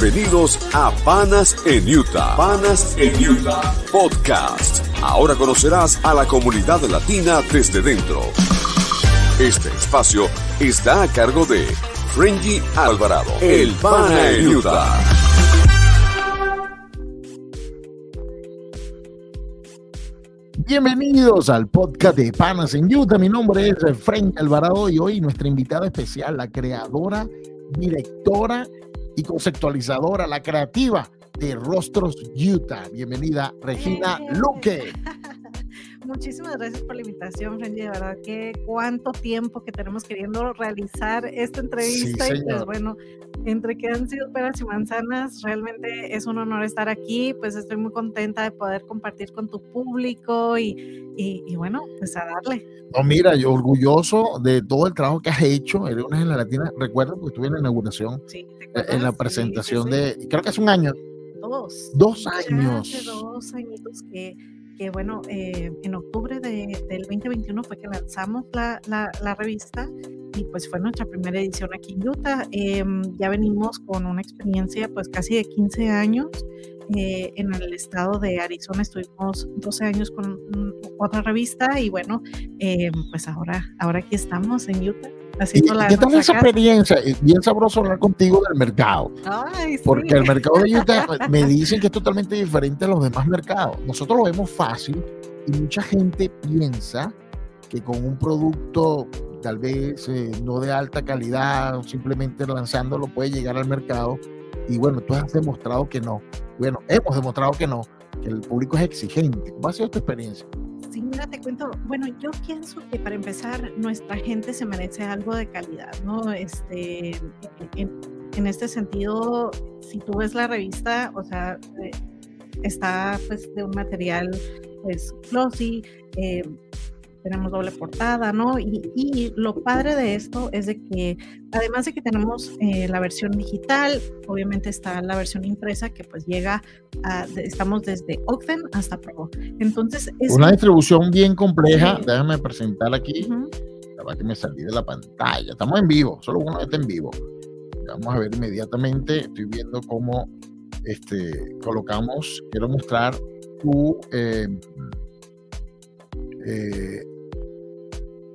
Bienvenidos a Panas en Utah. Panas en Utah Podcast. Ahora conocerás a la comunidad latina desde dentro. Este espacio está a cargo de Frenji Alvarado, el Pana en Utah. Bienvenidos al podcast de Panas en Utah. Mi nombre es Frenji Alvarado y hoy nuestra invitada especial, la creadora, directora y conceptualizadora, la creativa de Rostros Utah. Bienvenida, Regina. Luque. Muchísimas gracias por la invitación, Frenzy. De verdad que cuánto tiempo que tenemos queriendo realizar esta entrevista. y pues bueno, entre que han sido peras y manzanas, realmente es un honor estar aquí. Pues estoy muy contenta de poder compartir con tu público y, y, y bueno, pues a darle. No, mira, yo orgulloso de todo el trabajo que has hecho. Eres una en la latina. Recuerdo que estuve en la inauguración, Sí, ¿te eh, en la presentación sí, sí. de, creo que hace un año, Dos. dos Ya años. Hace dos añitos que, que bueno, eh, en octubre de- del 2021 fue que lanzamos la, la- la revista y pues fue nuestra primera edición aquí en Utah. Em, ya venimos con una experiencia pues casi de 15 años. Eh, en el estado de Arizona estuvimos 12 años con otra revista y bueno, em, pues ahora, ahora aquí estamos en Utah. ¿Y Haciendo la qué tal nuestra esa casa. experiencia? Es bien sabroso hablar contigo del mercado. Ay, sí. Porque el mercado de Utah me dicen que es totalmente diferente a los demás mercados. Nosotros lo vemos fácil y mucha gente piensa que con un producto tal vez eh, no de alta calidad, o simplemente lanzándolo puede llegar al mercado. Y bueno, tú has demostrado que no. Bueno, hemos demostrado que no, que el público es exigente. ¿Cómo ha sido tu experiencia? Sí, mira, te cuento. Bueno, yo pienso que para empezar, nuestra gente se merece algo de calidad, ¿no? Este, en, en este sentido, si tú ves la revista, o sea, eh, está pues de un material pues glossy, eh, tenemos doble portada, ¿no? Y, y lo padre de esto es de que además de que tenemos eh, la versión digital, obviamente está la versión impresa que pues llega a, estamos desde Ogden hasta Provo. Entonces es Una distribución bien compleja. Sí. Déjame presentar aquí. La verdad que me salí de la pantalla. Estamos en vivo, solo uno está en vivo. Vamos a ver inmediatamente. Estoy viendo cómo este, colocamos. Quiero mostrar tu. eh, eh,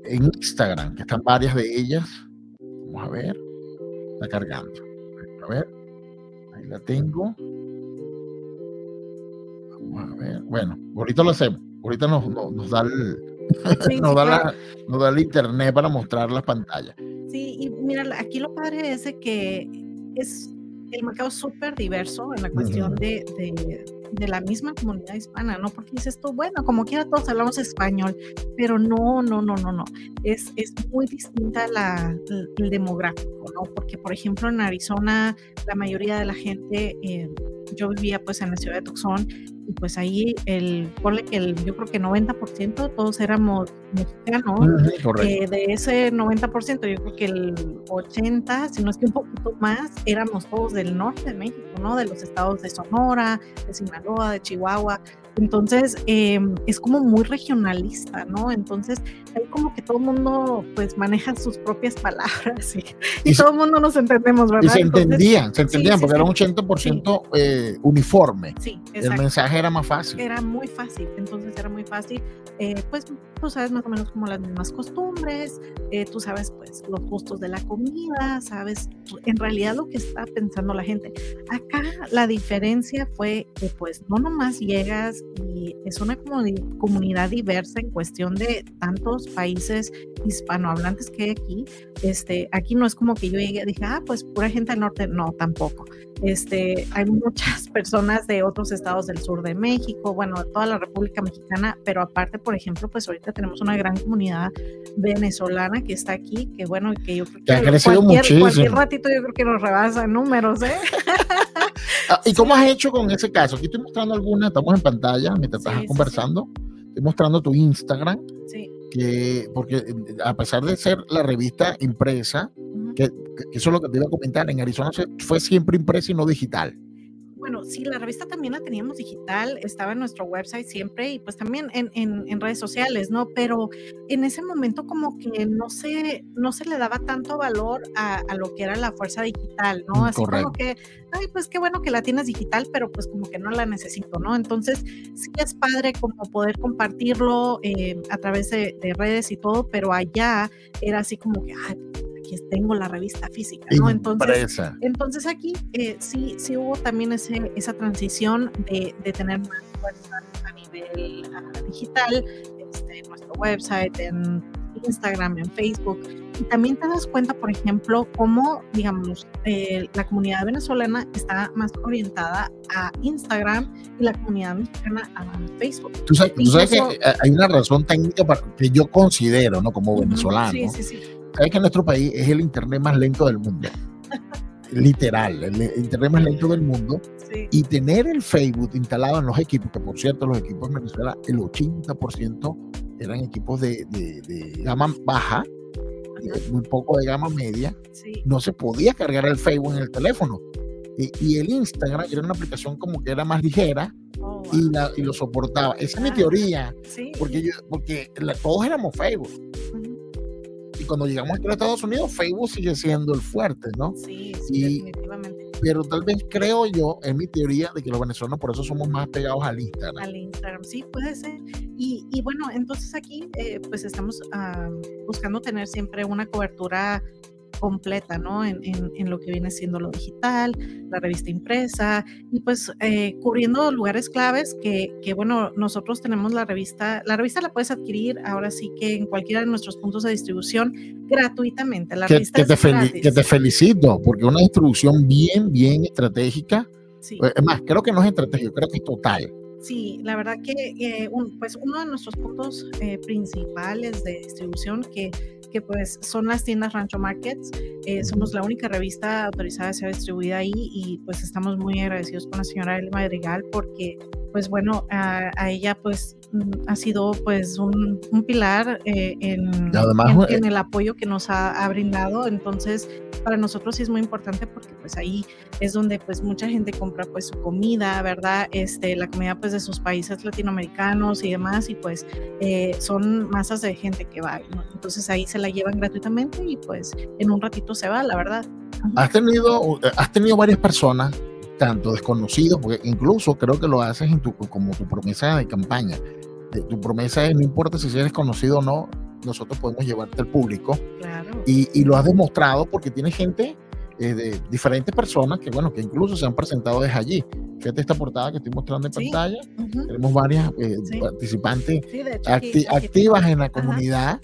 en Instagram, que están varias de ellas. Vamos a ver. Está cargando. A ver. Ahí la tengo. Vamos a ver. Bueno, ahorita lo hacemos. Ahorita nos, nos, nos da el, Sí, nos da, la, nos da el internet para mostrar las pantallas. Sí, y mira, aquí lo padre es que es el mercado súper diverso en la cuestión de- de la misma comunidad hispana, ¿no? Porque dices tú, bueno, como quiera todos hablamos español, pero no, no, no, no, no. Es, es muy distinta la, el, demográfico, ¿no? Porque, por ejemplo, en Arizona, la mayoría de la gente, eh, yo vivía pues en la ciudad de Tucson, y pues ahí el, ponle que el, yo creo que 90% todos éramos Correcto. eh, de ese 90%, yo creo que el 80%, si no es que un poquito más, éramos todos del norte de México, ¿no? De los estados de Sonora, de Sinaloa, de Chihuahua. Entonces, eh, es como muy regionalista, ¿no? Entonces, ahí como que todo el mundo, pues, maneja sus propias palabras y, y Y se- todo el mundo nos entendemos, ¿verdad? Y se Entonces, entendían, se entendían, sí, porque sí. era un 80% eh, uniforme. Sí, El exacto. mensaje era más fácil. Era muy fácil, entonces era muy fácil, eh, pues tú sabes más o menos como las mismas costumbres, eh, tú sabes pues los gustos de la comida, sabes en realidad lo que está pensando la gente. Acá la diferencia fue que pues no nomás llegas y es una comuni- comunidad diversa en cuestión de tantos países hispanohablantes que hay aquí. Este, aquí no es como que yo llegué y dije, ah, pues pura gente del norte, no, tampoco. Este, hay muchas personas de otros estados del sur de México, bueno, de toda la República Mexicana, pero aparte, por ejemplo, pues ahorita tenemos una gran comunidad venezolana que está aquí, que bueno, que yo creo Que ha crecido cualquier, muchísimo. cualquier ratito yo creo que nos rebasa números, ¿eh? Ah, ¿Y cómo has hecho con ese caso? Aquí estoy mostrando alguna, estamos en pantalla mientras Sí, estás sí, conversando. Estoy mostrando tu Instagram, Sí. que, porque eh, a pesar de ser la revista impresa, ujú. que, que eso es lo que te iba a comentar, en Arizona fue siempre impresa y no digital. Bueno, sí, la revista también la teníamos digital, estaba en nuestro website siempre y pues también en, en, redes sociales, ¿no? Pero en ese momento como que no se, no se le daba tanto valor a, lo que era la fuerza digital, ¿no? Así como que, ay, pues qué bueno que la tienes digital, pero pues como que no la necesito, ¿no? Entonces sí es padre como poder compartirlo eh, a través de, de, redes y todo, pero allá era así como que, ay, tengo la revista física, ¿no? Entonces, entonces aquí eh, sí, sí hubo también ese, esa transición de, de tener más fuerza a nivel uh, digital, este, en nuestro website, en Instagram, en Facebook. Y también te das cuenta, por ejemplo, cómo, digamos, eh, la comunidad venezolana está más orientada a Instagram y la comunidad mexicana a Facebook. Tú sabes, tú sabes que eh, hay una razón técnica para, que yo considero, ¿no? Como venezolano. Sí, sí, sí sabes que nuestro país es el internet más lento del mundo. Literal, el internet más lento del mundo. Y tener el Facebook instalado en los equipos, que por cierto, los equipos en Venezuela, el 80% eran equipos de, gama baja, muy poco de gama media, no se podía cargar el Facebook en el teléfono. Y, el Instagram era una aplicación como que era más ligera oh, y, lo soportaba. Esa es mi teoría, porque, yo, porque todos éramos Facebook y cuando llegamos aquí a Estados Unidos, Facebook sigue siendo el fuerte, ¿no? Sí, sí, definitivamente. Pero tal vez creo yo, en mi teoría, de que los venezolanos por eso somos más pegados al Instagram. Al Instagram, sí, puede ser. Y, y bueno, entonces aquí eh, pues estamos ah, buscando tener siempre una cobertura completa, ¿no? En, en, lo que viene siendo lo digital, la revista impresa y pues eh, cubriendo lugares claves que, que, bueno, nosotros tenemos la revista, la revista la puedes adquirir ahora sí que en cualquiera de nuestros puntos de distribución gratuitamente. La que, revista que, te que te felicito, porque una distribución bien, bien estratégica. Sí. Eh, es más, creo que no es estratégico, creo que es total. Sí, la verdad que eh, un, pues uno de nuestros puntos principales de distribución que que pues son las tiendas Rancho Markets. Eh, somos la única revista autorizada a ser distribuida ahí y pues estamos muy agradecidos con la señora Elma Madrigal porque pues bueno, a, ella pues ha sido pues un, pilar eh, en, en, el apoyo que nos ha, brindado. Entonces, para nosotros sí es muy importante porque pues ahí es donde pues mucha gente compra pues su comida, ¿verdad? Este, la comida pues de sus países latinoamericanos y demás y pues eh, son masas de gente que va, Entonces ahí se la llevan gratuitamente y pues en un ratito se va, la verdad. Has tenido, has tenido varias personas tanto desconocidos, porque incluso creo que lo haces en tu, como tu promesa de campaña. Tu promesa es, no importa si eres conocido o no, nosotros podemos llevarte al público. Y, y, lo has demostrado porque tiene gente eh, de diferentes personas que, bueno, que incluso se han presentado desde allí. Fíjate esta portada que estoy mostrando en pantalla. Tenemos varias eh, participantes activas en la comunidad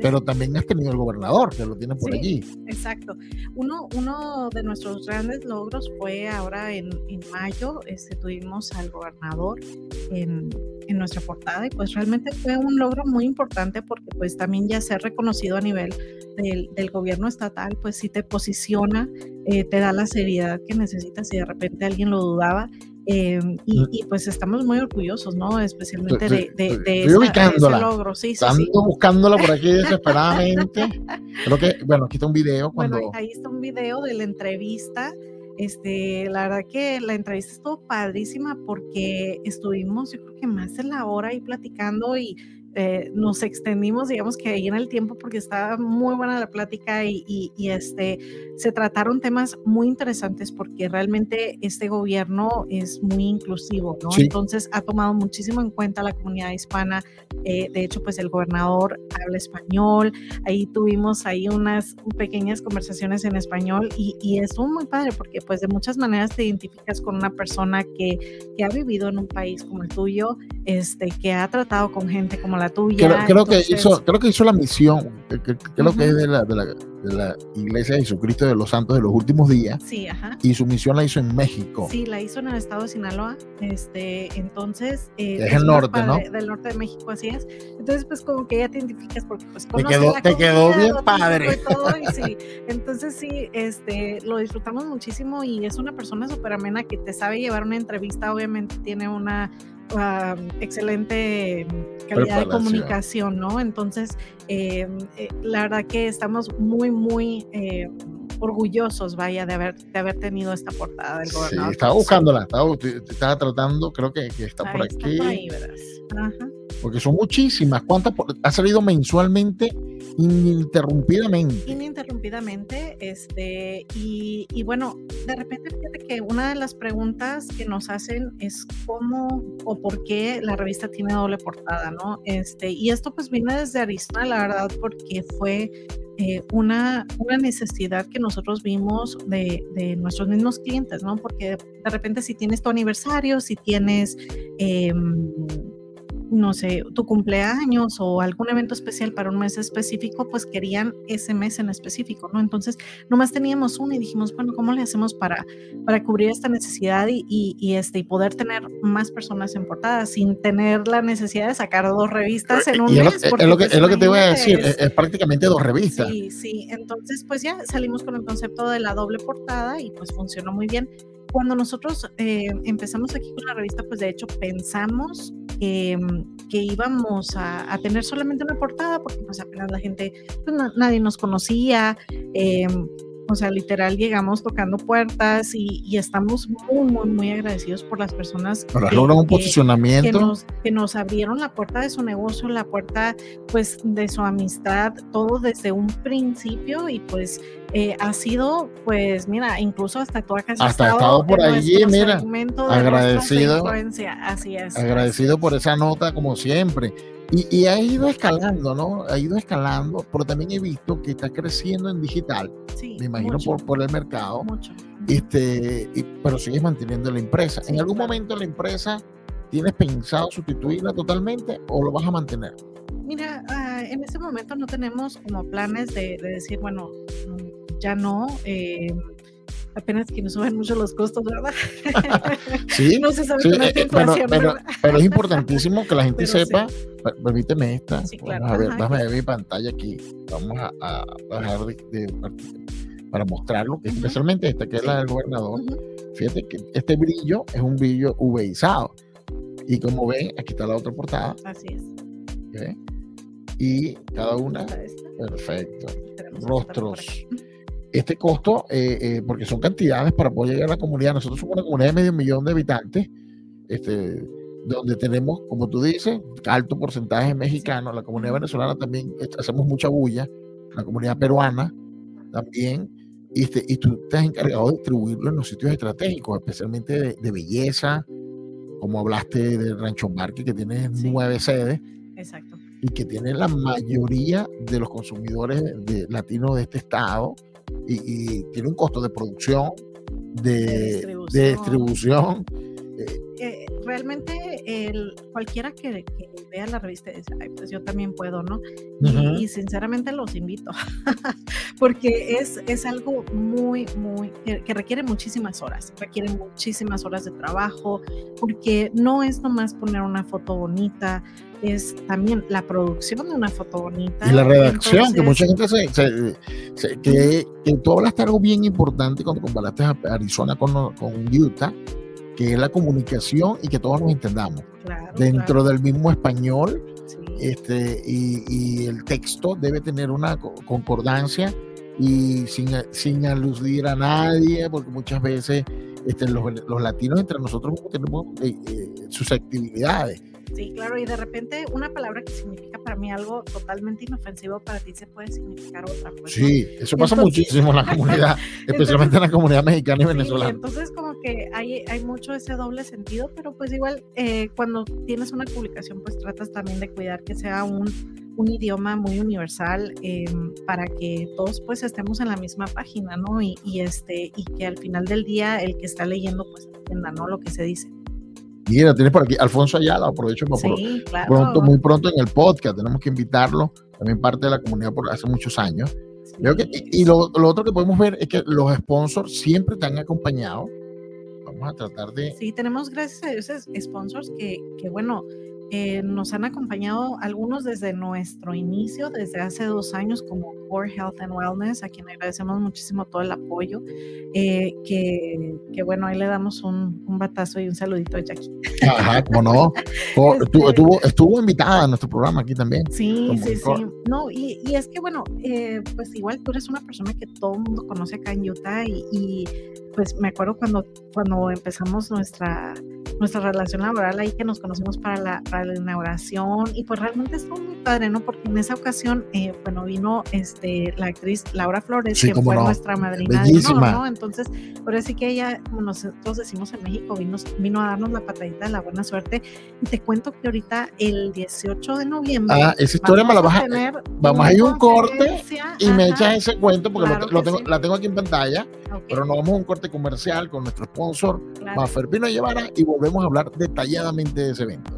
pero también has tenido el gobernador, que lo tiene por allí. Exacto. Uno, uno de nuestros grandes logros fue ahora en, en mayo, este, tuvimos al gobernador en, en, nuestra portada y pues realmente fue un logro muy importante porque pues también ya ser reconocido a nivel del, del gobierno estatal, pues sí te posiciona, eh, te da la seriedad que necesitas si de repente alguien lo dudaba Em, y, pues estamos muy orgullosos, ¿no? Especialmente de, de, de, ese logro. Sí, sí, sí. buscándola por aquí desesperadamente. Creo que, bueno, aquí está un video. Cuando... Bueno, ahí está un video de la entrevista. Este, la verdad que la entrevista estuvo padrísima porque estuvimos, yo creo que más de la hora ahí platicando y eh, nos extendimos, digamos que ahí en el tiempo, porque estaba muy buena la plática y, este, se trataron temas muy interesantes porque realmente este gobierno es muy inclusivo, ¿no? Entonces ha tomado muchísimo en cuenta la comunidad hispana. Eh, de hecho, pues el gobernador habla español. Ahí tuvimos ahí unas pequeñas conversaciones en español y, y estuvo muy padre porque pues de muchas maneras te identificas con una persona que, que ha vivido en un país como el tuyo, este, que ha tratado con gente como la tuya. Creo, que, hizo, creo que hizo la misión, que, creo que es de la, de, la, de la, Iglesia de Jesucristo de los Santos de los últimos días. Sí, ajá. Y su misión la hizo en México. Sí, la hizo en el estado de Sinaloa. Este, entonces. Eh, es el norte, ¿no? del norte de México, así es. Entonces, pues como que ya te identificas porque pues te quedó, te quedó bien padre. sí. Entonces sí, este, lo disfrutamos muchísimo y es una persona súper amena que te sabe llevar una entrevista, obviamente tiene una excelente calidad de comunicación, ¿no? Entonces, em, eh, la verdad que estamos muy, muy eh, orgullosos, vaya, de haber, de haber tenido esta portada del gobernador. Sí, estaba buscándola, estaba, estaba tratando, creo que, que está por aquí. Está ahí, verás. Ajá. Porque son muchísimas. ¿Cuántas ha salido mensualmente ininterrumpidamente? ininterrumpidamente, este, y, bueno, de repente fíjate que una de las preguntas que nos hacen es cómo o por qué la revista tiene doble portada, ¿no? Este, y esto pues viene desde Arizona, la verdad, porque fue eh, una, una necesidad que nosotros vimos de, de nuestros mismos clientes, ¿no? Porque de repente si tienes tu aniversario, si tienes... em, no sé, tu cumpleaños o algún evento especial para un mes específico, pues querían ese mes en específico, ¿no? Entonces, nomás teníamos uno y dijimos, bueno, ¿cómo le hacemos para, para cubrir esta necesidad y, y, y, este, y poder tener más personas en portada sin tener la necesidad de sacar dos revistas en un Y es lo, mes? es lo que, pues, es lo que te voy a decir, es, es prácticamente dos revistas. Sí, sí. Entonces, pues ya salimos con el concepto de la doble portada y pues funcionó muy bien. Cuando nosotros eh, empezamos aquí con la revista, pues de hecho pensamos que, que íbamos a, a, tener solamente una portada porque pues apenas la gente, pues na- nadie nos conocía. eh, o sea, literal llegamos tocando puertas y, y estamos muy, muy, muy agradecidos por las personas que- un que- nos, que nos abrieron la puerta de su negocio, la puerta pues de su amistad, todo desde un principio y pues eh, ha sido pues mira, incluso hasta tú acá has Hasta estado estado por allí, mira, agradecido. Así es. Agradecido por esa nota, como siempre. Y, y ha ido escalando, ¿no? Ha ido escalando, pero también he visto que está creciendo en digital, Sí, me imagino mucho, por, por el mercado, mucho. este, y- pero sigues manteniendo la empresa. Sí, ¿En algún claro. momento la empresa tienes pensado sustituirla totalmente o lo vas a mantener? Mira, ah, en este momento no tenemos como planes de, de decir, bueno, ya no. eh, apenas que nos suben mucho los costos, ¿verdad? Sí, no se sabe sí, eh, esta eh, pero, pero, pero es importantísimo que la gente Pero sepa. per- Permíteme esta. Sí, claro. A ver, Ajá. déjame ver mi pantalla aquí. Vamos a, a bajar de, de- para mostrarlo, que especialmente esta que es la del gobernador. Fíjate que este brillo es un brillo UV-izado. Y como ven, aquí está la otra portada. Así es. Y cada una, perfecto. Rostros. Este costo, eh, eh, porque son cantidades para poder llegar a la comunidad. Nosotros somos una comunidad de medio millón de habitantes, este, donde tenemos, como tú dices, alto porcentaje mexicano. La comunidad venezolana también eh, hacemos mucha bulla. La comunidad peruana también. Y, este, y tú has encargado de distribuirlo en los sitios estratégicos, especialmente de, de belleza, como hablaste del Rancho Market, que tiene Sí. nueve sedes Exacto. y que tiene la mayoría de los consumidores de, latinos de este estado y, y tiene un costo de producción, de, distribución. de distribución. Eh, realmente el, cualquiera que, que vea la revista dice, Ay, pues yo también puedo, ¿no? Y, Ujú. y sinceramente los invito, porque es, es algo muy, muy, que, que requiere muchísimas horas, requiere muchísimas horas de trabajo, porque no es nomás poner una foto bonita, es también la producción de una foto bonita. Y la redacción, que Entonces, mucha gente se, se- se- que, que tú hablaste algo bien importante cuando comparaste a Arizona con, con Utah, que es la comunicación y que todos nos entendamos. claro, Dentro claro, del mismo español, sí. este, y, y el texto debe tener una co- concordancia y sin, sin aludir a nadie, porque muchas veces este, los, los latinos entre nosotros tenemos eh, eh, susceptibilidades. Sí, claro, y de repente una palabra que significa para mí algo totalmente inofensivo para ti se puede significar otra. Pues. Sí, eso pasa Entonces- muchísimo en la comunidad, especialmente en la comunidad mexicana y Sí, venezolana. entonces como que hay, hay mucho ese doble sentido, pero pues igual eh, cuando tienes una publicación pues tratas también de cuidar que sea un, un idioma muy universal eh, para que todos pues estemos en la misma página, ¿no? Y, y, este, y que al final del día el que está leyendo pues entienda, ¿no? Lo que se dice. Mira, tienes por aquí Alfonso Ayala, aprovecho para Sí, claro. pronto, muy pronto en el podcast, tenemos que invitarlo, también parte de la comunidad por hace muchos años. Que, y y lo, lo otro que podemos ver es que los sponsors siempre te han acompañado. Vamos a tratar de... Sí, tenemos gracias a Dios es- sponsors que, que bueno, eh, nos han acompañado algunos desde nuestro inicio, desde hace dos años, como Core Health and Wellness, a quien agradecemos muchísimo todo el apoyo. Eh, que, que, bueno, ahí le damos un, un, batazo y un saludito a Jackie. Ajá, como no. estuvo, estuvo, estuvo, invitada a nuestro programa aquí también. Sí, sí, sí. No, y, y, es que bueno, eh, pues igual tú eres una persona que todo el mundo conoce acá en Utah y, y pues me acuerdo cuando, cuando empezamos nuestra, nuestra relación laboral ahí que nos conocimos para la, para la inauguración y pues realmente estuvo muy padre, ¿no? Porque en esa ocasión, eh, bueno, vino este, la actriz Laura Flores, que fue nuestra madrina Bellísima. de ¿no? Entonces, por así que ella, como nosotros decimos en México, vino, vino a darnos la patadita de la buena suerte. Y te cuento que ahorita, el 18 de noviembre. Ah, esa historia me la vas a. Vamos a ir un corte y me echas ese cuento porque lo, lo tengo, la tengo aquí en pantalla. Pero nos vamos a un corte comercial con nuestro sponsor, claro. Maferpino Llevara, y volvemos a hablar detalladamente de ese evento.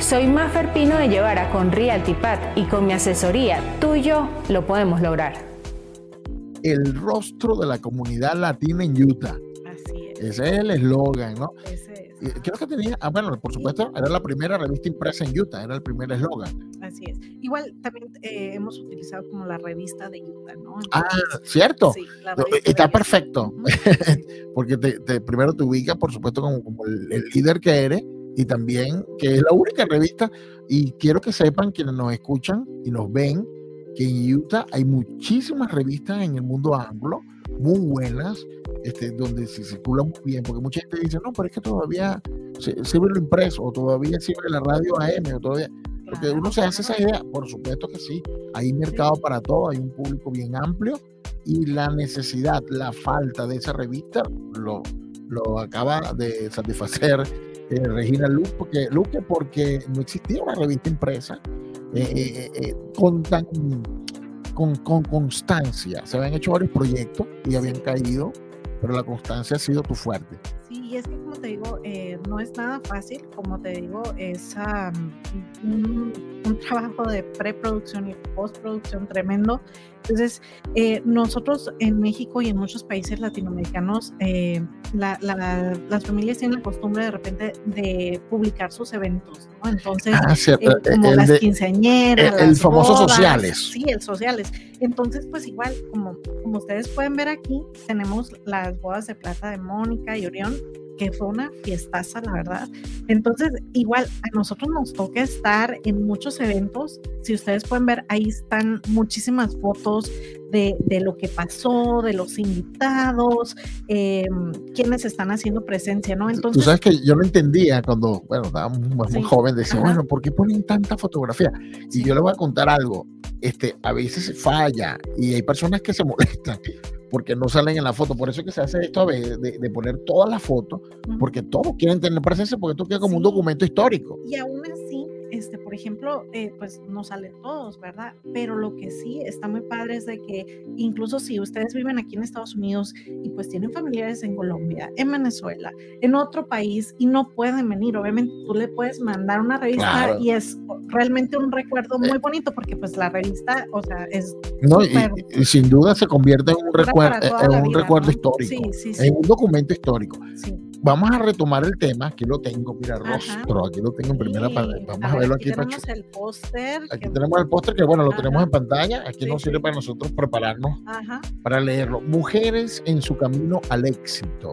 Soy Mafer Pino de Llevara con RealtyPad y con mi asesoría, tú y yo lo podemos lograr. El rostro de la comunidad latina en Utah. Así es. Ese es el eslogan, ¿no? Ese es. Creo que tenía, ah, bueno, por supuesto, era la primera revista impresa en Utah, era el primer eslogan. Así es. Igual también eh, hemos utilizado como la revista de Utah, ¿no? Entonces, ah, cierto. Sí, Está perfecto, uh -huh. porque te, te, primero te ubica, por supuesto, como, como el, el líder que eres y también que es la única revista y quiero que sepan quienes nos escuchan y nos ven que en Utah hay muchísimas revistas en el mundo anglo muy buenas este, donde se circulan muy bien porque mucha gente dice no pero es que todavía sirve lo impreso o todavía sirve la radio AM o todavía porque uno se hace esa idea por supuesto que sí hay mercado para todo hay un público bien amplio y la necesidad la falta de esa revista lo, lo acaba de satisfacer eh, Regina Luque porque, Luque, porque no existía una revista impresa eh, eh, con, tan, con, con, constancia. Se habían hecho varios proyectos y habían caído, pero la constancia ha sido tu fuerte. Sí, y es que como te digo, no es nada fácil, como te digo, es um, un, un, trabajo de preproducción y postproducción tremendo. Entonces, eh, nosotros en México y en muchos países latinoamericanos, eh, la, la, las familias tienen la costumbre de repente de publicar sus eventos, ¿no? Entonces, ah, eh, como las de, El, quinceañeras, el las famoso bodas, sociales. Sí, el sociales. Entonces, pues igual, como, como ustedes pueden ver aquí, tenemos las bodas de plata de Mónica y Orión, que fue una fiestaza, la verdad. Entonces, igual a nosotros nos toca estar en muchos eventos. Si ustedes pueden ver, ahí están muchísimas fotos de, de lo que pasó, de los invitados, eh, quienes están haciendo presencia, ¿no? Entonces, Tú sabes que yo no entendía cuando, bueno, estaba muy, sí. joven, decía, Ajá. bueno, ¿por qué ponen tanta fotografía? Y sí. yo le voy a contar algo. Este, a veces falla y hay personas que se molestan porque no salen en la foto. Por eso es que se hace esto a veces, de, de, poner todas las fotos, porque todos quieren tener presencia, porque esto queda como sí. un documento histórico. Y aún así, este, por ejemplo, eh, pues no salen todos, ¿verdad? Pero lo que sí está muy padre es de que incluso si ustedes viven aquí en Estados Unidos y pues tienen familiares en Colombia, en Venezuela, en otro país y no pueden venir, obviamente tú le puedes mandar una revista claro. y es realmente un recuerdo muy bonito porque pues la revista, o sea, es... No, y, y, sin duda se convierte en un, recuer en un vida, recuerdo ¿no? histórico, sí, sí, sí. en un documento histórico. Vamos a retomar el tema, aquí lo tengo, mira, rostro, aquí lo tengo en primera pantalla. Vamos a, a verlo aquí. Aquí tenemos el póster. Aquí que... tenemos el póster que, bueno, lo Ajá. tenemos en pantalla. Aquí sí, nos sirve sí. para nosotros prepararnos Ajá. para leerlo. Mujeres en su camino al éxito.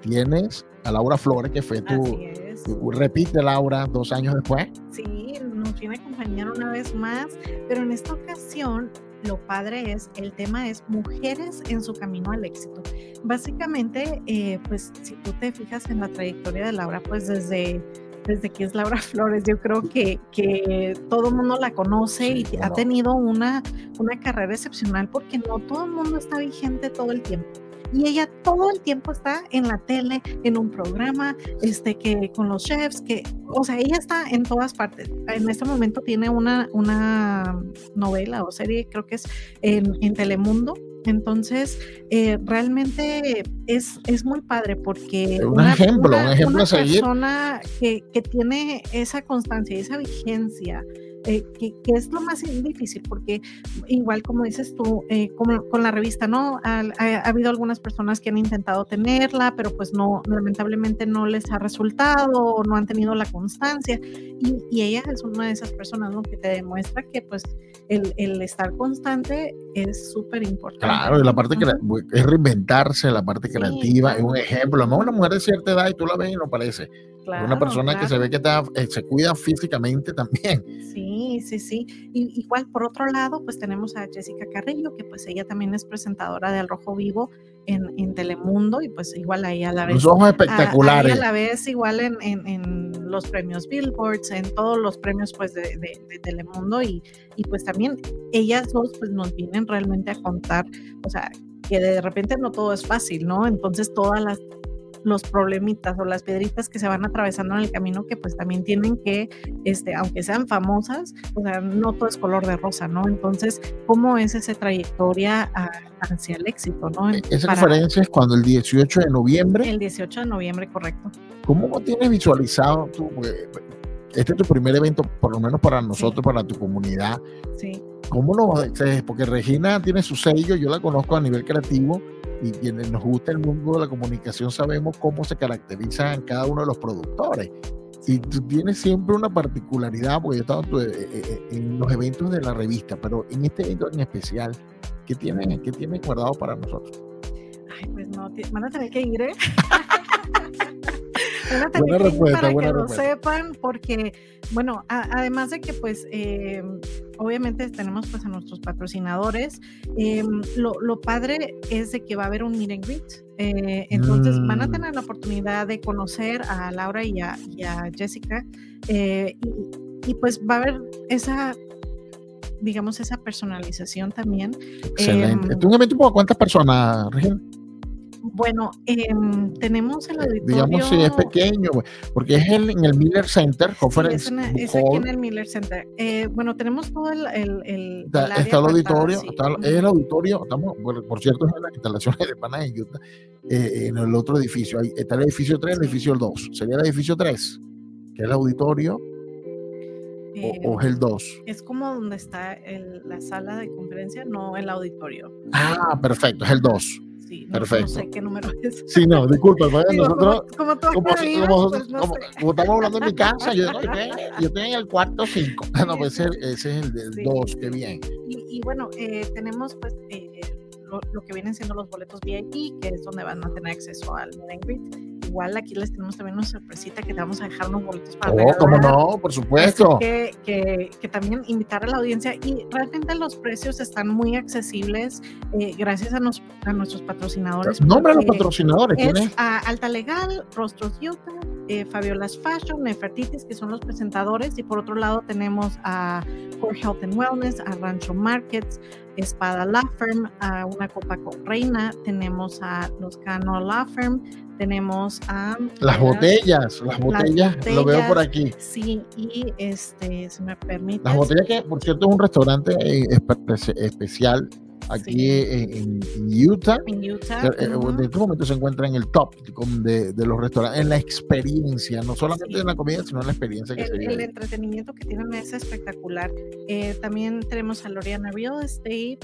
Tienes a Laura Flores, que fue tu. tu repite, Laura, dos años después. Sí, nos viene a acompañar una vez más, pero en esta ocasión lo padre es, el tema es mujeres en su camino al éxito. Básicamente, eh, pues si tú te fijas en la trayectoria de Laura, pues desde, desde que es Laura Flores, yo creo que, que todo el mundo la conoce sí, y ha tenido una, una carrera excepcional porque no todo el mundo está vigente todo el tiempo. Y ella todo el tiempo está en la tele, en un programa, este, que con los chefs, que, o sea, ella está en todas partes. En este momento tiene una, una novela o serie, creo que es en, en Telemundo, entonces, eh, realmente es, es muy padre porque un ejemplo, un ejemplo una a seguir. persona que, que tiene esa constancia, esa vigencia, eh, que, que, es lo más difícil, porque igual como dices tú, eh, como, con la revista, ¿no? Ha, ha, ha, habido algunas personas que han intentado tenerla, pero pues no, lamentablemente no les ha resultado o no han tenido la constancia. Y, y, ella es una de esas personas, ¿no? Que te demuestra que pues el, el estar constante es súper importante. Claro, y la parte que es reinventarse, la parte creativa, sí, claro. es un ejemplo, ¿no? Una mujer de cierta edad y tú la ves y no parece. Claro, una persona claro. que se ve que está, eh, se cuida físicamente también. Sí, sí, sí. Y, igual, por otro lado, pues tenemos a Jessica Carrillo, que pues ella también es presentadora de Al Rojo Vivo en, en Telemundo, y pues igual ahí a la vez. Los ojos espectaculares. A, a la vez igual en, en, en, los premios Billboards, en todos los premios pues de, de, de, Telemundo, y, y pues también ellas dos pues nos vienen realmente a contar, o sea, que de repente no todo es fácil, ¿no? Entonces todas las los problemitas o las piedritas que se van atravesando en el camino que pues también tienen que, este, aunque sean famosas, o sea, no todo es color de rosa, ¿no? Entonces, ¿cómo es esa trayectoria a, hacia el éxito, ¿no? Esa Para, conferencia es cuando el 18 de noviembre. El 18 de noviembre, correcto. ¿Cómo tienes visualizado tú? Este es tu primer evento, por lo menos para nosotros, sí. para tu comunidad. Sí. ¿Cómo lo? Porque Regina tiene su sello, yo la conozco a nivel creativo y quienes nos gusta el mundo de la comunicación sabemos cómo se caracterizan cada uno de los productores. Y tú tienes siempre una particularidad, porque yo he estado eh, eh, en los eventos de la revista, pero en este evento en especial, ¿qué tienes qué tiene guardado para nosotros? Ay, pues no, van a tener que ir, ¿eh? buena respuesta, para buena que respuesta. lo sepan, porque, bueno, a, además de que, pues, eh, obviamente tenemos pues a nuestros patrocinadores, eh, lo, lo, padre es de que va a haber un meet and greet. Eh, entonces mm. van a tener la oportunidad de conocer a Laura y a, y a Jessica, y, y, pues va a haber esa digamos, esa personalización también. Excelente. ¿Tú me cuántas personas, Regina? Bueno, eh, tenemos el auditorio. Digamos si es pequeño, porque es el, en el Miller Center Conference. Sí, es, es, aquí en el Miller Center. Eh, bueno, tenemos todo el. el, el está, el, está el auditorio, sí. está, es el auditorio, estamos, por, por, cierto, es en las instalaciones de Pana en Utah, eh, en el otro edificio. Ahí está el edificio 3, el edificio 2. Sería el edificio 3, que es el auditorio. O, o, es el 2? Es como donde está la sala de conferencia, no el auditorio. Ah, perfecto, es el 2. Sí, no, Perfecto. no sé qué número es. Sí, no, disculpa, Digo, nosotros, como, como, como, como, como, pues, no como, sé. como estamos hablando en mi casa, yo, yo, yo estoy en el cuarto 5. No, pues ese, ese, es el del 2, sí. qué bien. Y, y bueno, eh, tenemos pues eh, lo, lo, que vienen siendo los boletos VIP, que es donde van a tener acceso al meet and greet. Igual aquí les tenemos también una sorpresita que te vamos a dejar unos boletos para Oh, cómo no, por supuesto. Que, que, que, también invitar a la audiencia y realmente los precios están muy accesibles eh, gracias a, nos, a, nuestros patrocinadores. Nombre a los patrocinadores. Es a Alta Legal, Rostros Utah, eh, Fabiola's Fashion, Nefertitis, que son los presentadores, y por otro lado tenemos a Core Health and Wellness, a Rancho Markets, Espada La Firm, a Una Copa con Reina, tenemos a Los Cano La Firm, tenemos a... Las botellas, las botellas, las lo veo por aquí. Sí, y este, si me permite... Las botellas que, por cierto, es un restaurante eh, especial aquí sí. en, en, Utah. En Utah. Uh -huh. En este momento se encuentra en el top de, de, los restaurantes, en la experiencia, no solamente sí. en la comida, sino en la experiencia que el, se vive. El entretenimiento que tienen es espectacular. Eh, también tenemos a Loriana Real Estate.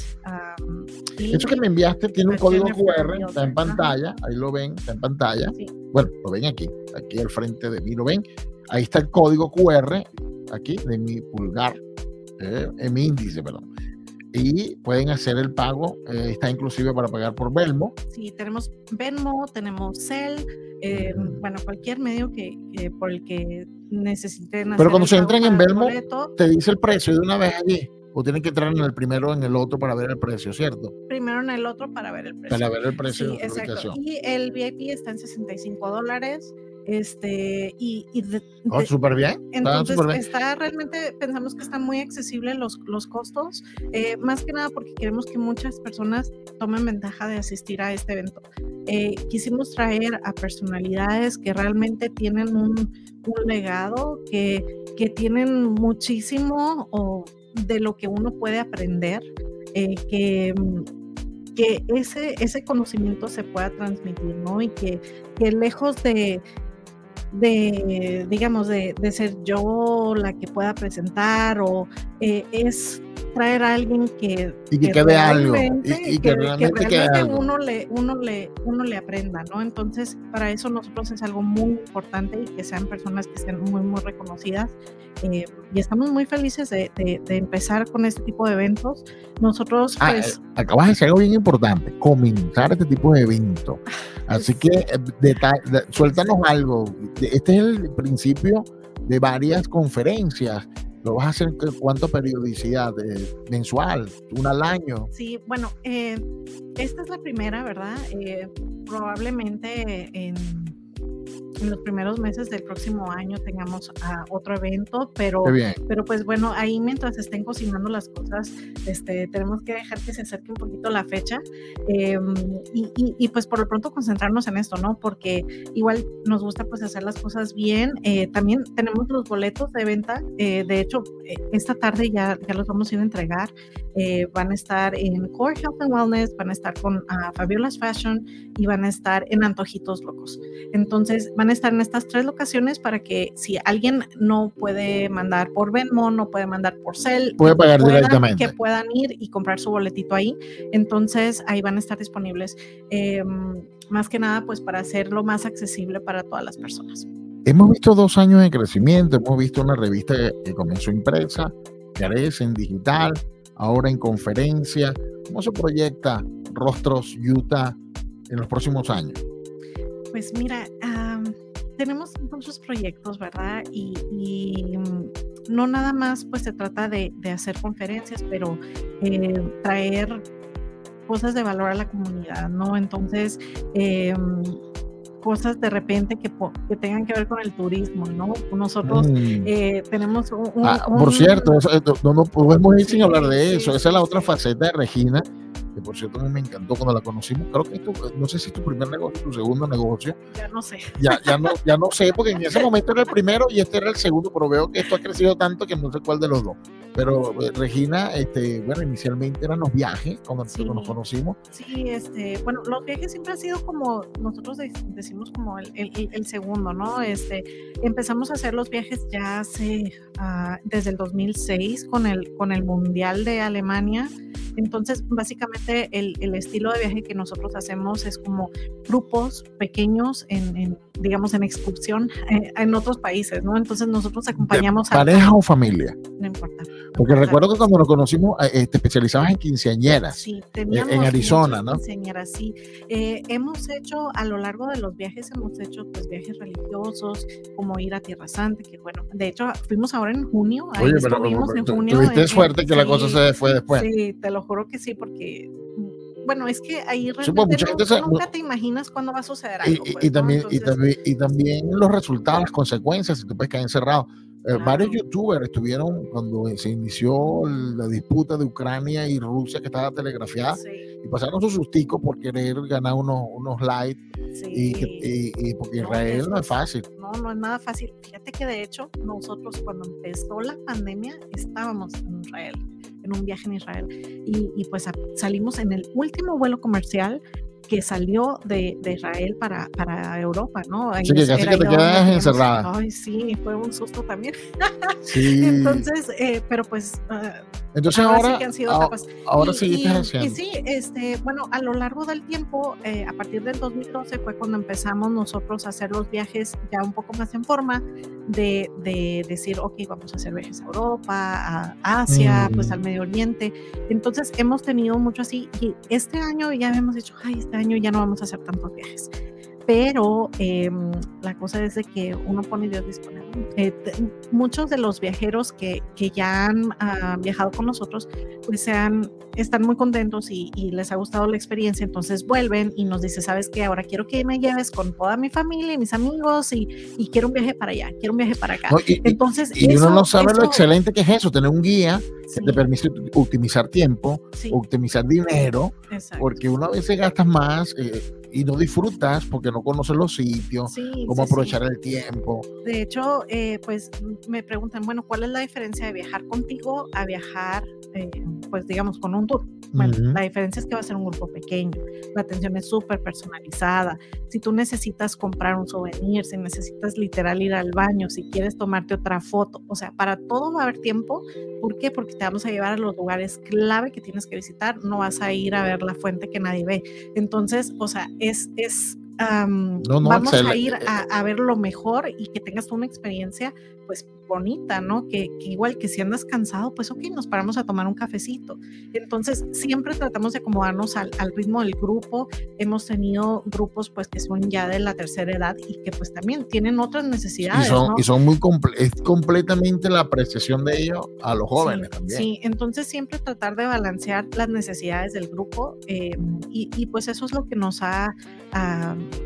Um, Eso que me enviaste tiene un código QR, está en pantalla, Ajá. ahí lo ven, está en pantalla. Sí. Bueno, lo ven aquí, aquí al frente de mí, lo ven. Ahí está el código QR, aquí, de mi pulgar, eh, en mi índice, perdón y pueden hacer el pago, eh, está inclusive para pagar por Belmo. Sí, tenemos Venmo, tenemos Cel, eh, bueno, cualquier medio que, que, por el que necesiten Pero cuando se entran en boleto, te dice el precio de una vez allí. O tienen que entrar en el primero en el otro para ver el precio, ¿cierto? Primero en el otro para ver el precio. Para ver el precio sí, de la exacto. Y el VIP está en 65 dólares. Este, y, y de- Oh, súper bien. está entonces súper bien. está realmente, pensamos que están muy accesibles los, los costos, eh, más que nada porque queremos que muchas personas tomen ventaja de asistir a este evento. Eh, quisimos traer a personalidades que realmente tienen un, un legado, que, que tienen muchísimo o de lo que uno puede aprender, eh, que, que ese, ese conocimiento se pueda transmitir, ¿no? Y que, que lejos de, de, digamos, de, de ser yo la que pueda presentar o eh, es traer a alguien que, Y que quede algo, y- realmente- y que realmente quede algo. uno le, uno le, uno le aprenda, ¿no? Entonces, para eso nosotros es algo muy importante y que sean personas que sean muy, muy reconocidas. eh, y estamos muy felices de, de- de empezar con este tipo de eventos. Nosotros, Ah, pues, acabas de decir algo bien importante, comenzar este tipo de evento. Así que eh, suéltanos algo. Este es el principio de varias conferencias. ¿Lo vas a hacer con cuánta periodicidad? Eh, ¿Mensual? ¿Una al año? Sí, bueno, eh, esta es la primera, ¿verdad? Eh, probablemente en, en los primeros meses del próximo año tengamos ah, otro evento, pero, pero pues bueno, ahí mientras estén cocinando las cosas, este, tenemos que dejar que se acerque un poquito la fecha eh, y, y- y, pues por lo pronto concentrarnos en esto, ¿no? Porque igual nos gusta pues hacer las cosas bien. Eh, también tenemos los boletos de venta, eh, de hecho, eh, esta tarde ya, ya los vamos a ir a entregar. Eh, van a estar en Core Health and Wellness, van a estar con ah, Fabiola's Fashion y van a estar en Antojitos Locos. Entonces van a estar en estas tres locaciones para que si alguien no puede mandar por Venmo, no puede mandar por Cel, Puede pagar puedan- directamente. que puedan ir y comprar su boletito ahí. Entonces ahí van a estar disponibles. eh, más que nada, pues para hacerlo más accesible para todas las personas. Hemos visto dos años de crecimiento, hemos visto una revista que, que comenzó impresa, crece en digital, ahora en conferencia. ¿Cómo se proyecta Rostros Utah en los próximos años? Pues mira, tenemos muchos proyectos, ¿verdad? Y, y, mm, no nada más pues se trata de, de hacer conferencias, pero eh, traer cosas de valor a la comunidad, ¿no? Entonces, em, cosas de repente que, que tengan que ver con el turismo, ¿no? Nosotros Mm. eh, tenemos un... un- Ah, por un- cierto, sea, no, no podemos ir sin hablar de eso. Esa es la otra faceta de Regina, que por cierto a mí me encantó cuando la conocimos. Creo que esto, no sé si es tu primer negocio, tu segundo negocio. Ya no sé. Ya, ya, no, ya no sé, porque en ese momento era el primero y este era el segundo, pero veo que esto ha crecido tanto que no sé cuál de los dos. Pero eh, Regina, este, bueno, inicialmente eran los viajes cuando Sí. nos conocimos. Sí, este, bueno, los viajes siempre han sido como, nosotros de- decimos como el, el- el- segundo, ¿no? Este, empezamos a hacer los viajes ya hace, ah, desde el 2006 con el, con el Mundial de Alemania. Entonces, básicamente el, el estilo de viaje que nosotros hacemos es como grupos pequeños en, en, digamos, en excursión eh, en otros países, ¿no? Entonces nosotros acompañamos a... ¿Pareja o familia? No importa. Porque Ajá. recuerdo que cuando nos conocimos, eh, eh, te especializabas en quinceañeras. Sí, teníamos en Arizona, ¿no? quinceañeras, sí. Eh, hemos hecho a lo largo de los viajes, hemos hecho pues viajes religiosos, como ir a Tierra Santa, que bueno, de hecho fuimos ahora en junio, ahí Oye, pero, pero en junio. tuviste en- en- suerte que la cosa sí, se fue después. Sí, te lo juro que sí, porque mm, bueno, es que ahí realmente no- gente nunca te imaginas cuándo va a suceder Y, algo. y- pues, y ¿no? también, y, Entonces, también, y también los resultados, las consecuencias, si tú puedes caer encerrado. Eh, Claro. Varios youtubers estuvieron cuando se inició la disputa de Ucrania y Rusia que estaba telegrafiada sí, y pasaron sus susticos por querer ganar unos, unos likes y, sí. y- y porque No, Israel es- no es fácil. No, no es nada fácil. Fíjate que de hecho nosotros cuando empezó la pandemia estábamos en Israel, en un viaje en Israel, y, y pues salimos en el último vuelo comercial que salió de, de Israel para, para Europa, ¿no? Ahí Así que casi que te quedas encerrada. Ay, sí, fue un susto también. Sí. Entonces, eh, pero pues ah, Entonces ahora, ahora, sí que han sido a- etapas. ahora Y- y- haciendo. Y sí, este, bueno, a lo largo del tiempo, eh, a partir del 2012 fue cuando empezamos nosotros a hacer los viajes ya un poco más en forma de, de decir, ok, vamos a hacer viajes a Europa, a Asia, pues Mm. al Medio Oriente. Entonces hemos tenido mucho así y este año ya hemos dicho, ay, este año ya no vamos a hacer tantos viajes. Pero em, la cosa es de que uno pone Dios disponible. Eh, muchos de los viajeros que, que ya han ah, viajado con nosotros, pues sean, están muy contentos y, les ha gustado la experiencia, entonces vuelven y nos dicen, sabes que ahora quiero que me lleves con toda mi familia y mis amigos y, y quiero un viaje para allá, quiero un viaje para acá. y, entonces, y uno no sabe lo excelente que es eso, tener un guía que te permite optimizar tiempo, optimizar dinero, porque una vez gastas más. Eh, y no disfrutas porque no conoces los sitios, cómo aprovechar el tiempo. De hecho, eh, pues me preguntan, bueno, ¿cuál es la diferencia de viajar contigo a viajar, eh, pues digamos, con un tour? Bueno, la diferencia es que va a ser un grupo pequeño, la atención es súper personalizada. Si tú necesitas comprar un souvenir, si necesitas literal ir al baño, si quieres tomarte otra foto, o sea, para todo va a haber tiempo. ¿Por qué? Porque te vamos a llevar a los lugares clave que tienes que visitar, no vas a ir a ver la fuente que nadie ve. Entonces, o sea, es, es vamos a ir a, ver lo mejor y que tengas una experiencia pues bonita, ¿no? Que, igual que si andas cansado, pues ok, nos paramos a tomar un cafecito. Entonces, siempre tratamos de acomodarnos al, ritmo del grupo. Hemos tenido grupos pues que son ya de la tercera edad y que pues también tienen otras necesidades. Y son, y son muy es completamente la apreciación de ellos a los jóvenes también. Sí, entonces siempre tratar de balancear las necesidades del grupo em, y, pues eso es lo que nos ha,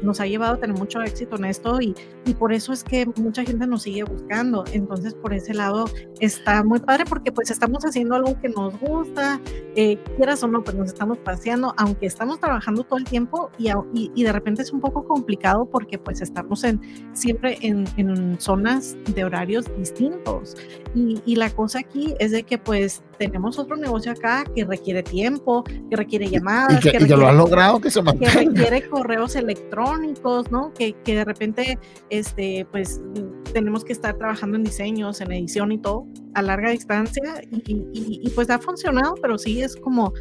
nos ha llevado a tener mucho éxito en esto y, y por eso es que mucha gente nos sigue buscando entonces, por ese lado está muy padre porque pues estamos haciendo algo que nos gusta, eh, quieras o no, pues nos estamos paseando, aunque estamos trabajando todo el tiempo y, y, de repente es un poco complicado porque pues estamos en, siempre en, en zonas de horarios distintos. Y, y, la cosa aquí es de que pues tenemos otro negocio acá que requiere tiempo, que requiere llamadas, que, requiere, lo logrado que se mantenga. Que requiere correos electrónicos, ¿no? Que, que de repente, este, pues tenemos que estar trabajando en diseños, en edición y todo a larga distancia y, y, pues ha funcionado, pero sí es como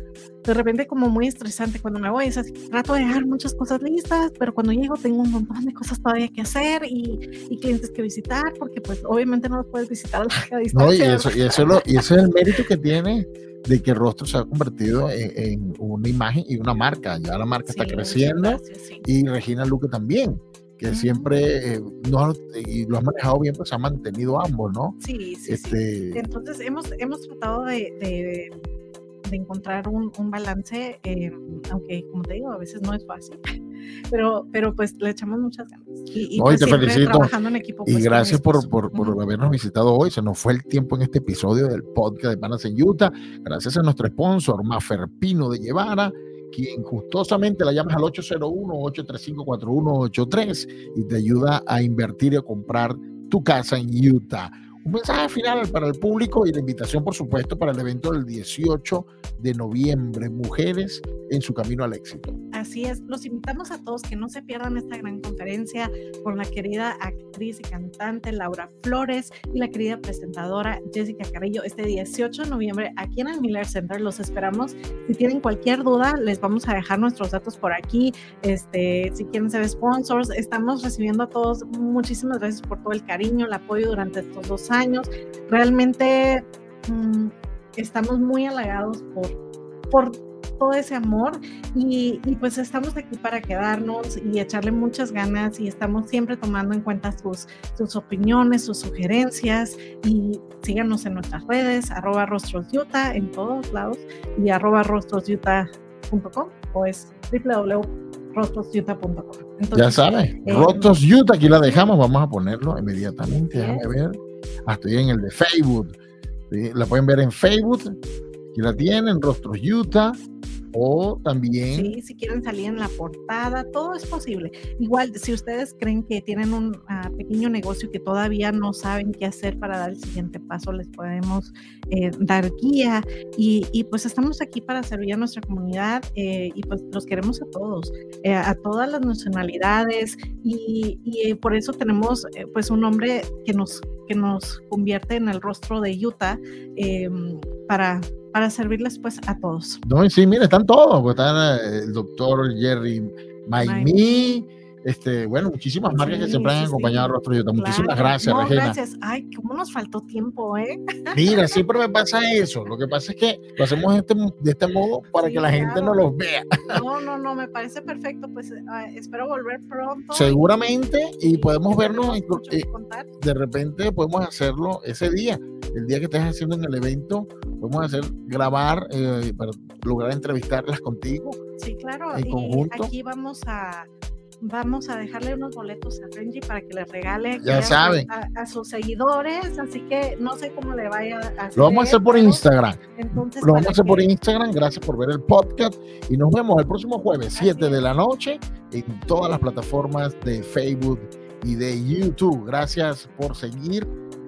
de repente como muy estresante cuando me voy, es así, trato de dejar muchas cosas listas, pero cuando llego tengo un montón de cosas todavía que hacer y, y clientes que visitar, porque pues obviamente no los puedes visitar a larga distancia. No, y, eso, y, eso lo, y ese es el mérito que tiene de que el rostro se ha convertido en, una imagen y una marca, ya la marca está creciendo y Regina Luque también que siempre eh, no, y lo has manejado bien, pues ha mantenido ambos, ¿no? Sí, sí, este... Entonces hemos, hemos tratado de, de, encontrar un, un balance, eh, aunque como te digo, a veces no es fácil, pero, pero pues le echamos muchas ganas. Y, y pues, te felicito. Trabajando en equipo, y pues, gracias por, por, por habernos visitado hoy. Se nos fue el tiempo en este episodio del podcast de Panas en Utah. Gracias a nuestro sponsor, Maferpino de Llevara quien gustosamente la llamas al 801-835-4183 y te ayuda a invertir y a comprar tu casa en Utah. Un mensaje final para el público y la invitación, por supuesto, para el evento del 18 de noviembre, Mujeres en su camino al éxito. Así es, los invitamos a todos que no se pierdan esta gran conferencia con la querida actriz y cantante Laura Flores y la querida presentadora Jessica Carrillo este 18 de noviembre aquí en el Miller Center. Los esperamos. Si tienen cualquier duda, les vamos a dejar nuestros datos por aquí. Este, si quieren ser sponsors, estamos recibiendo a todos. Muchísimas gracias por todo el cariño, el apoyo durante estos dos años. Realmente mm, estamos muy halagados por, por todo ese amor y, pues estamos aquí para quedarnos y echarle muchas ganas y estamos siempre tomando en cuenta sus, sus opiniones, sus sugerencias y síganos en nuestras redes, arroba rostrosutah en todos lados y arroba rostrosutah.com o es www.rostrosutah.com. Ya saben, eh, Rostros aquí la dejamos, vamos a ponerlo inmediatamente, déjame ver. Ah, estoy en el de Facebook. La pueden ver en Facebook. Aquí la tienen, Rostros Utah o también... Sí, si quieren salir en la portada, todo es posible. Igual, si ustedes creen que tienen un ah, pequeño negocio que todavía no saben qué hacer para dar el siguiente paso, les podemos eh, dar guía y, y, pues estamos aquí para servir a nuestra comunidad eh, y pues los queremos a todos, eh, a todas las nacionalidades y, y por eso tenemos pues un nombre que nos, que nos convierte en el rostro de Utah em, para para servirles pues a todos. No, sí, mire, están todos, pues, están eh, el doctor Jerry Maimí, Este, bueno, muchísimas marcas que siempre han acompañado a Rostro Utah. Muchísimas gracias, no, Regina. Gracias. Ay, cómo nos faltó tiempo, ¿eh? Mira, siempre me pasa eso. Lo que pasa es que lo hacemos de este, de este modo para Sí, que la gente no los vea. No, no, no, me parece perfecto. Pues eh, espero volver pronto. Seguramente, y podemos vernos, eh, de repente podemos hacerlo ese día, el día que estés haciendo en el evento, podemos hacer, grabar eh, para lograr entrevistarlas contigo. Sí, claro. en y conjunto. aquí vamos a vamos a dejarle unos boletos a Renji para que les regale Ya a, saben. a- a sus seguidores, así que no sé cómo le vaya a hacer. Lo vamos a hacer por Instagram. Entonces, Lo vamos a hacer por que- Instagram. Gracias por ver el podcast. Y nos vemos el próximo jueves, 7 de la noche, en todas las plataformas de Facebook y de YouTube. Gracias por seguir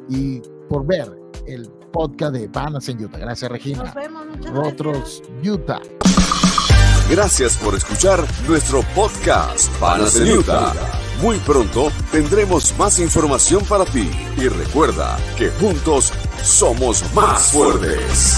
y por ver el podcast de Panas en Utah. Gracias, Nos Regina. vemos, muchas gracias. Rostros Utah. Gracias por escuchar nuestro podcast Utah. Muy pronto tendremos más información para ti y recuerda que juntos somos más fuertes.